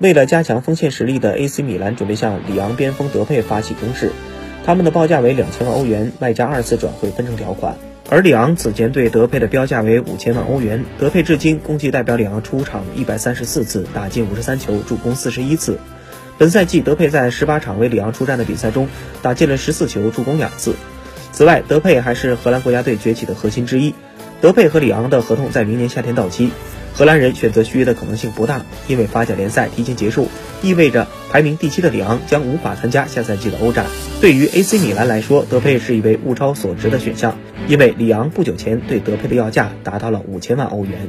为了加强锋线实力的 AC 米兰准备向里昂边锋德佩发起攻势，他们的报价为两千万欧元，外加二次转会分成条款。而里昂此前对德佩的标价为五千万欧元。德佩至今共计代表里昂出场一百三十四次，打进五十三球，助攻四十一次。本赛季德佩在十八场为里昂出战的比赛中，打进了十四球，助攻两次。此外，德佩还是荷兰国家队崛起的核心之一。德佩和里昂的合同在明年夏天到期。荷兰人选择续约的可能性不大，因为法甲联赛提前结束，意味着排名第七的里昂将无法参加下赛季的欧战。对于 AC 米兰来说，德佩是一位物超所值的选项，因为里昂不久前对德佩的要价达到了五千万欧元。